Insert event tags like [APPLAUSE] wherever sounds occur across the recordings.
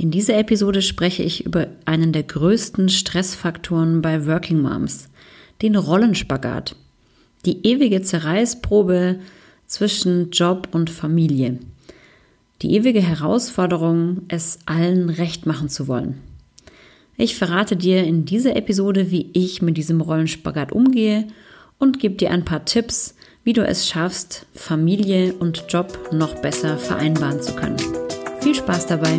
In dieser Episode spreche ich über einen der größten Stressfaktoren bei Working Moms, den Rollenspagat, die ewige Zerreißprobe zwischen Job und Familie, die ewige Herausforderung, es allen recht machen zu wollen. Ich verrate dir in dieser Episode, wie ich mit diesem Rollenspagat umgehe und gebe dir ein paar Tipps, wie du es schaffst, Familie und Job noch besser vereinbaren zu können. Viel Spaß dabei!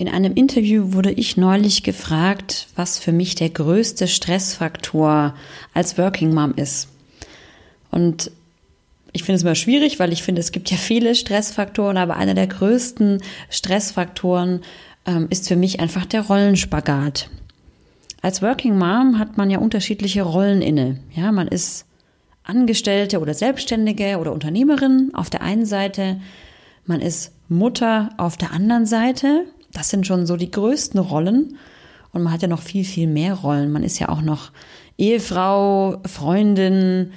In einem Interview wurde ich neulich gefragt, was für mich der größte Stressfaktor als Working Mom ist. Und ich finde es immer schwierig, weil ich finde, es gibt ja viele Stressfaktoren, aber einer der größten Stressfaktoren ähm, ist für mich einfach der Rollenspagat. Als Working Mom hat man ja unterschiedliche Rollen inne. Ja, man ist Angestellte oder Selbstständige oder Unternehmerin auf der einen Seite, man ist Mutter auf der anderen Seite das sind schon so die größten Rollen. Und man hat ja noch viel, viel mehr Rollen. Man ist ja auch noch Ehefrau, Freundin,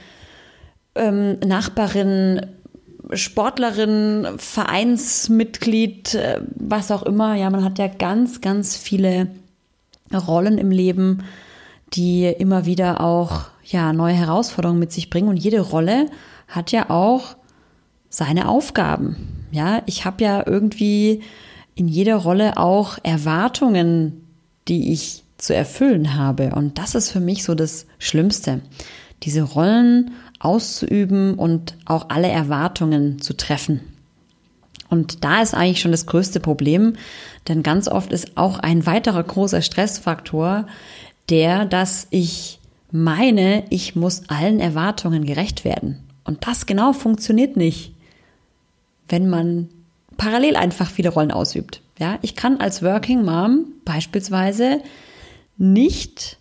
ähm, Nachbarin, Sportlerin, Vereinsmitglied, äh, was auch immer. Ja, man hat ja ganz, ganz viele Rollen im Leben, die immer wieder auch ja neue Herausforderungen mit sich bringen. Und jede Rolle hat ja auch seine Aufgaben. Ja, ich habe ja irgendwie in jeder Rolle auch Erwartungen, die ich zu erfüllen habe. Und das ist für mich so das Schlimmste, diese Rollen auszuüben und auch alle Erwartungen zu treffen. Und da ist eigentlich schon das größte Problem, denn ganz oft ist auch ein weiterer großer Stressfaktor der, dass ich meine, ich muss allen Erwartungen gerecht werden. Und das genau funktioniert nicht, wenn man parallel einfach viele Rollen ausübt. Ja, ich kann als Working Mom beispielsweise nicht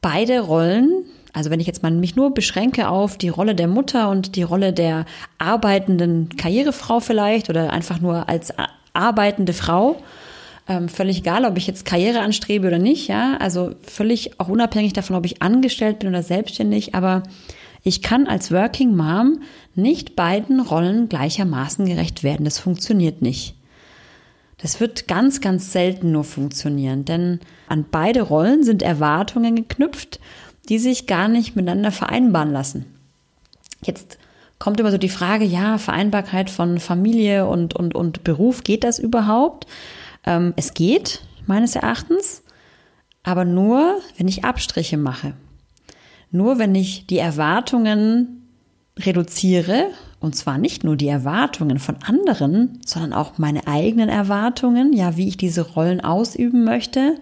beide Rollen, also wenn ich jetzt mal mich nur beschränke auf die Rolle der Mutter und die Rolle der arbeitenden Karrierefrau vielleicht oder einfach nur als arbeitende Frau, ähm, völlig egal, ob ich jetzt Karriere anstrebe oder nicht, ja, also völlig auch unabhängig davon, ob ich angestellt bin oder selbstständig, aber ich kann als Working Mom nicht beiden Rollen gleichermaßen gerecht werden. Das funktioniert nicht. Das wird ganz, ganz selten nur funktionieren, denn an beide Rollen sind Erwartungen geknüpft, die sich gar nicht miteinander vereinbaren lassen. Jetzt kommt immer so die Frage, ja, Vereinbarkeit von Familie und, und, und Beruf, geht das überhaupt? Ähm, es geht, meines Erachtens, aber nur, wenn ich Abstriche mache. Nur wenn ich die Erwartungen reduziere, und zwar nicht nur die Erwartungen von anderen, sondern auch meine eigenen Erwartungen, ja, wie ich diese Rollen ausüben möchte,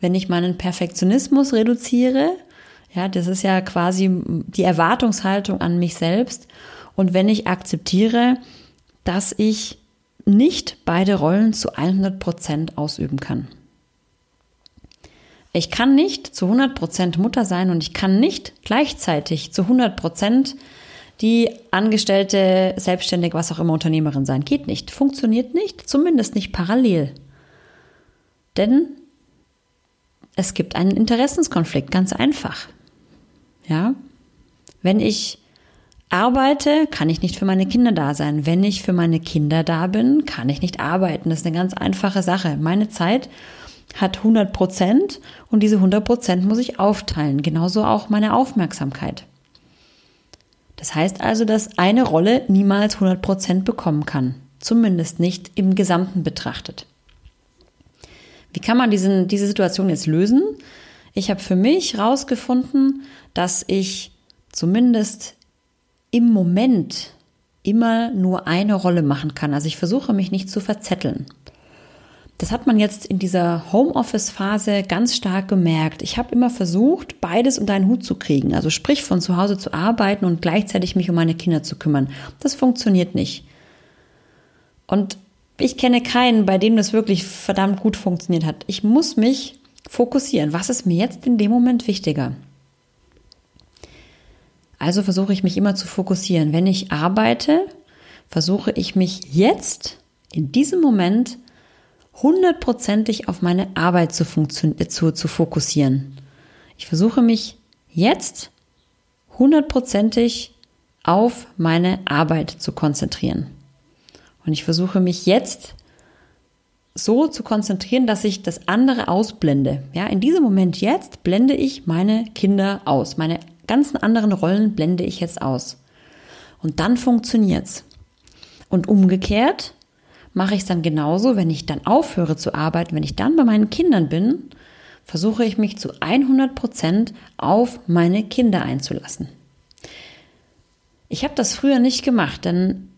wenn ich meinen Perfektionismus reduziere, ja, das ist ja quasi die Erwartungshaltung an mich selbst, und wenn ich akzeptiere, dass ich nicht beide Rollen zu 100 Prozent ausüben kann. Ich kann nicht zu 100% Mutter sein und ich kann nicht gleichzeitig zu 100% die Angestellte, Selbstständige, was auch immer Unternehmerin sein. Geht nicht, funktioniert nicht, zumindest nicht parallel. Denn es gibt einen Interessenskonflikt, ganz einfach. Ja? Wenn ich arbeite, kann ich nicht für meine Kinder da sein. Wenn ich für meine Kinder da bin, kann ich nicht arbeiten. Das ist eine ganz einfache Sache. Meine Zeit hat 100 Prozent und diese 100 Prozent muss ich aufteilen. Genauso auch meine Aufmerksamkeit. Das heißt also, dass eine Rolle niemals 100 Prozent bekommen kann. Zumindest nicht im Gesamten betrachtet. Wie kann man diesen, diese Situation jetzt lösen? Ich habe für mich herausgefunden, dass ich zumindest im Moment immer nur eine Rolle machen kann. Also ich versuche mich nicht zu verzetteln. Das hat man jetzt in dieser Homeoffice-Phase ganz stark gemerkt. Ich habe immer versucht, beides unter einen Hut zu kriegen. Also sprich, von zu Hause zu arbeiten und gleichzeitig mich um meine Kinder zu kümmern. Das funktioniert nicht. Und ich kenne keinen, bei dem das wirklich verdammt gut funktioniert hat. Ich muss mich fokussieren. Was ist mir jetzt in dem Moment wichtiger? Also versuche ich mich immer zu fokussieren. Wenn ich arbeite, versuche ich mich jetzt in diesem Moment hundertprozentig auf meine Arbeit zu, zu, zu fokussieren. Ich versuche mich jetzt hundertprozentig auf meine Arbeit zu konzentrieren. Und ich versuche mich jetzt so zu konzentrieren, dass ich das andere ausblende. Ja, in diesem Moment jetzt blende ich meine Kinder aus. Meine ganzen anderen Rollen blende ich jetzt aus. Und dann funktioniert's. Und umgekehrt mache ich es dann genauso, wenn ich dann aufhöre zu arbeiten, wenn ich dann bei meinen Kindern bin, versuche ich mich zu 100 Prozent auf meine Kinder einzulassen. Ich habe das früher nicht gemacht, denn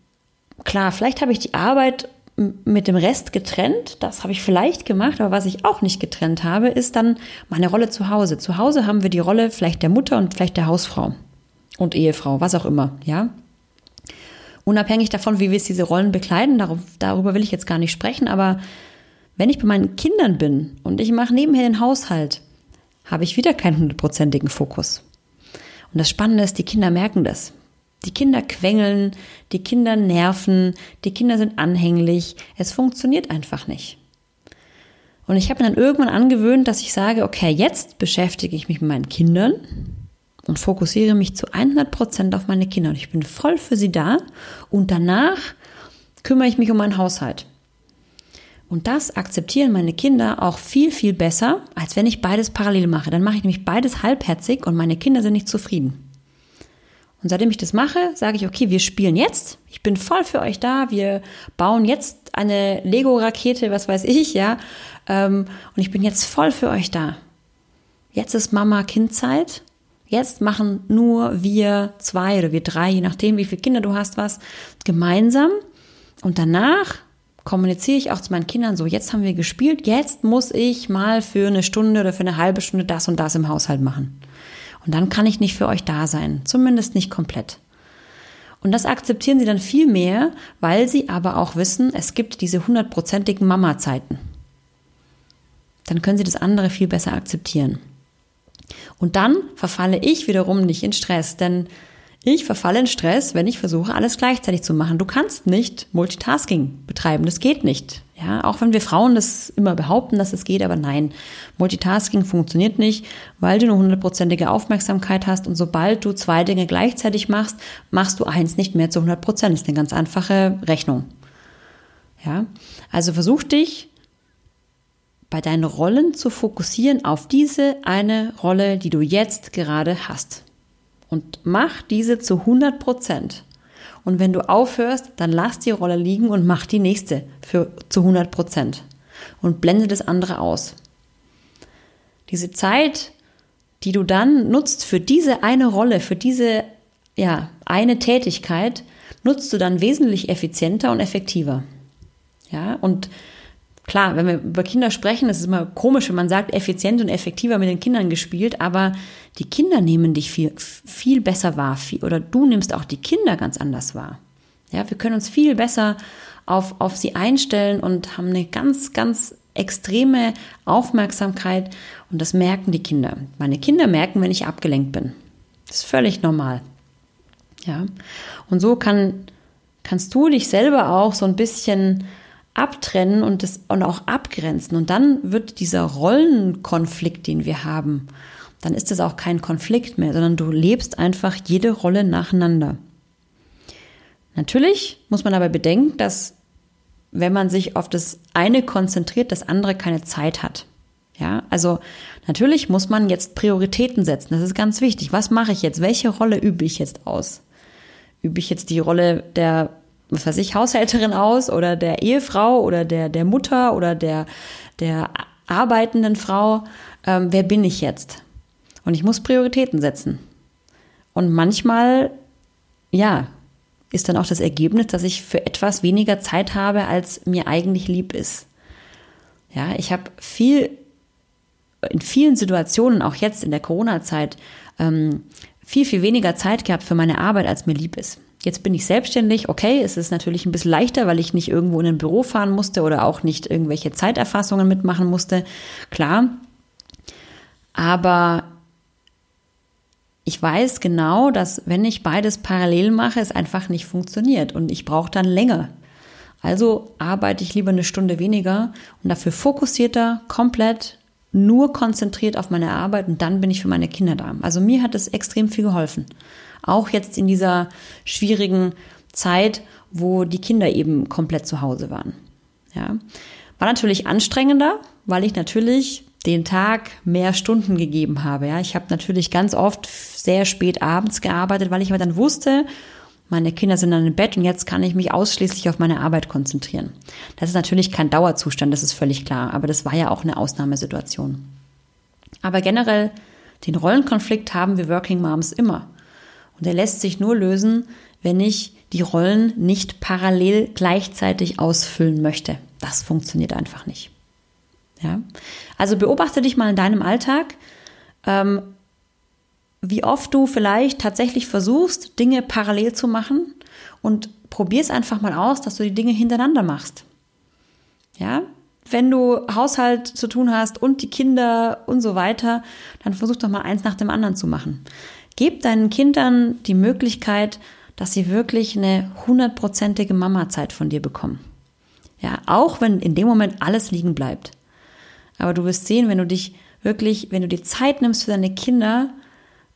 klar, vielleicht habe ich die Arbeit mit dem Rest getrennt. Das habe ich vielleicht gemacht, aber was ich auch nicht getrennt habe, ist dann meine Rolle zu Hause. Zu Hause haben wir die Rolle vielleicht der Mutter und vielleicht der Hausfrau und Ehefrau, was auch immer, ja. Unabhängig davon, wie wir diese Rollen bekleiden, darüber will ich jetzt gar nicht sprechen, aber wenn ich bei meinen Kindern bin und ich mache nebenher den Haushalt, habe ich wieder keinen hundertprozentigen Fokus. Und das Spannende ist, die Kinder merken das. Die Kinder quengeln, die Kinder nerven, die Kinder sind anhänglich. Es funktioniert einfach nicht. Und ich habe mir dann irgendwann angewöhnt, dass ich sage, okay, jetzt beschäftige ich mich mit meinen Kindern und fokussiere mich zu 100 Prozent auf meine Kinder. Und ich bin voll für sie da. Und danach kümmere ich mich um meinen Haushalt. Und das akzeptieren meine Kinder auch viel, viel besser, als wenn ich beides parallel mache. Dann mache ich nämlich beides halbherzig und meine Kinder sind nicht zufrieden. Und seitdem ich das mache, sage ich, okay, wir spielen jetzt. Ich bin voll für euch da. Wir bauen jetzt eine Lego-Rakete, was weiß ich, ja. Ähm, und ich bin jetzt voll für euch da. Jetzt ist Mama-Kind-Zeit. Jetzt machen nur wir zwei oder wir drei, je nachdem, wie viele Kinder du hast, was gemeinsam. Und danach kommuniziere ich auch zu meinen Kindern so, jetzt haben wir gespielt, jetzt muss ich mal für eine Stunde oder für eine halbe Stunde das und das im Haushalt machen. Und dann kann ich nicht für euch da sein, zumindest nicht komplett. Und das akzeptieren sie dann viel mehr, weil sie aber auch wissen, es gibt diese hundertprozentigen Mama-Zeiten. Dann können sie das andere viel besser akzeptieren. Und dann verfalle ich wiederum nicht in Stress, denn ich verfalle in Stress, wenn ich versuche, alles gleichzeitig zu machen. Du kannst nicht Multitasking betreiben. Das geht nicht. Ja, auch wenn wir Frauen das immer behaupten, dass es geht, aber nein. Multitasking funktioniert nicht, weil du eine hundertprozentige Aufmerksamkeit hast und sobald du zwei Dinge gleichzeitig machst, machst du eins nicht mehr zu 100 Prozent. Das ist eine ganz einfache Rechnung. Ja, also versuch dich bei deinen Rollen zu fokussieren auf diese eine Rolle, die du jetzt gerade hast und mach diese zu 100 Prozent. Und wenn du aufhörst, dann lass die Rolle liegen und mach die nächste für zu 100 Prozent und blende das andere aus. Diese Zeit, die du dann nutzt für diese eine Rolle, für diese ja, eine Tätigkeit, nutzt du dann wesentlich effizienter und effektiver. Ja, und klar, wenn wir über Kinder sprechen, das ist immer komisch, wenn man sagt, effizient und effektiver mit den Kindern gespielt, aber die Kinder nehmen dich viel, viel besser wahr, viel, oder du nimmst auch die Kinder ganz anders wahr. Ja, wir können uns viel besser auf, auf sie einstellen und haben eine ganz, ganz extreme Aufmerksamkeit und das merken die Kinder. Meine Kinder merken, wenn ich abgelenkt bin. Das ist völlig normal. Ja, und so kann, kannst du dich selber auch so ein bisschen abtrennen und, das, und auch abgrenzen. Und dann wird dieser Rollenkonflikt, den wir haben, dann ist es auch kein Konflikt mehr, sondern du lebst einfach jede Rolle nacheinander. Natürlich muss man aber bedenken, dass wenn man sich auf das eine konzentriert, das andere keine Zeit hat. Ja, also natürlich muss man jetzt Prioritäten setzen. Das ist ganz wichtig. Was mache ich jetzt? Welche Rolle übe ich jetzt aus? Übe ich jetzt die Rolle der was weiß ich, Haushälterin aus oder der Ehefrau oder der, der Mutter oder der, der arbeitenden Frau. Ähm, wer bin ich jetzt? Und ich muss Prioritäten setzen. Und manchmal, ja, ist dann auch das Ergebnis, dass ich für etwas weniger Zeit habe, als mir eigentlich lieb ist. Ja, ich habe viel, in vielen Situationen, auch jetzt in der Corona-Zeit, ähm, viel, viel weniger Zeit gehabt für meine Arbeit, als mir lieb ist. Jetzt bin ich selbstständig, okay, es ist natürlich ein bisschen leichter, weil ich nicht irgendwo in ein Büro fahren musste oder auch nicht irgendwelche Zeiterfassungen mitmachen musste. Klar, Aber ich weiß genau, dass wenn ich beides parallel mache, es einfach nicht funktioniert und ich brauche dann länger. Also arbeite ich lieber eine Stunde weniger und dafür fokussierter, komplett, nur konzentriert auf meine Arbeit und dann bin ich für meine Kinder da. Also mir hat es extrem viel geholfen. Auch jetzt in dieser schwierigen Zeit, wo die Kinder eben komplett zu Hause waren. Ja. War natürlich anstrengender, weil ich natürlich den Tag mehr Stunden gegeben habe. Ja, ich habe natürlich ganz oft sehr spät abends gearbeitet, weil ich aber dann wusste, meine Kinder sind dann im Bett und jetzt kann ich mich ausschließlich auf meine Arbeit konzentrieren. Das ist natürlich kein Dauerzustand, das ist völlig klar, aber das war ja auch eine Ausnahmesituation. Aber generell, den Rollenkonflikt haben wir Working Moms immer. Und er lässt sich nur lösen, wenn ich die Rollen nicht parallel gleichzeitig ausfüllen möchte. Das funktioniert einfach nicht. Ja? Also beobachte dich mal in deinem Alltag, ähm, wie oft du vielleicht tatsächlich versuchst, Dinge parallel zu machen und probier es einfach mal aus, dass du die Dinge hintereinander machst. Ja, wenn du Haushalt zu tun hast und die Kinder und so weiter, dann versuch doch mal eins nach dem anderen zu machen. Gib deinen Kindern die Möglichkeit, dass sie wirklich eine hundertprozentige Mama-Zeit von dir bekommen. Ja, auch wenn in dem Moment alles liegen bleibt. Aber du wirst sehen, wenn du dich wirklich, wenn du die Zeit nimmst für deine Kinder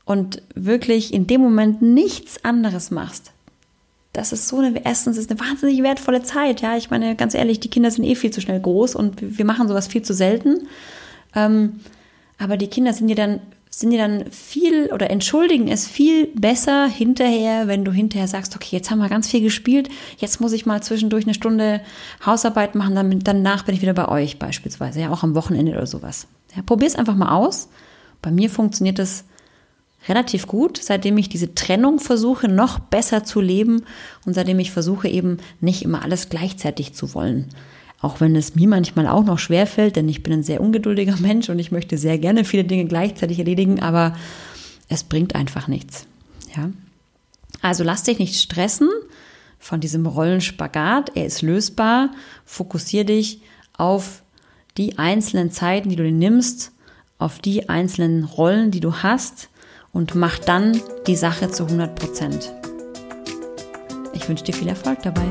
und wirklich in dem Moment nichts anderes machst, das ist so eine, erstens ist eine wahnsinnig wertvolle Zeit, ja. Ich meine, ganz ehrlich, die Kinder sind eh viel zu schnell groß und wir machen sowas viel zu selten. Ähm, aber die Kinder sind dir dann sind dir dann viel oder entschuldigen es viel besser hinterher, wenn du hinterher sagst, okay, jetzt haben wir ganz viel gespielt, jetzt muss ich mal zwischendurch eine Stunde Hausarbeit machen, dann, danach bin ich wieder bei euch beispielsweise, ja, auch am Wochenende oder sowas. Ja, es einfach mal aus. Bei mir funktioniert das relativ gut, seitdem ich diese Trennung versuche, noch besser zu leben und seitdem ich versuche, eben nicht immer alles gleichzeitig zu wollen. Auch wenn es mir manchmal auch noch schwer fällt, denn ich bin ein sehr ungeduldiger [LAUGHS] Mensch und ich möchte sehr gerne viele Dinge gleichzeitig erledigen, aber es bringt einfach nichts. Ja? Also lass dich nicht stressen von diesem Rollenspagat. Er ist lösbar. Fokussier dich auf die einzelnen Zeiten, die du dir nimmst, auf die einzelnen Rollen, die du hast und mach dann die Sache zu 100 Prozent. Ich wünsche dir viel Erfolg dabei.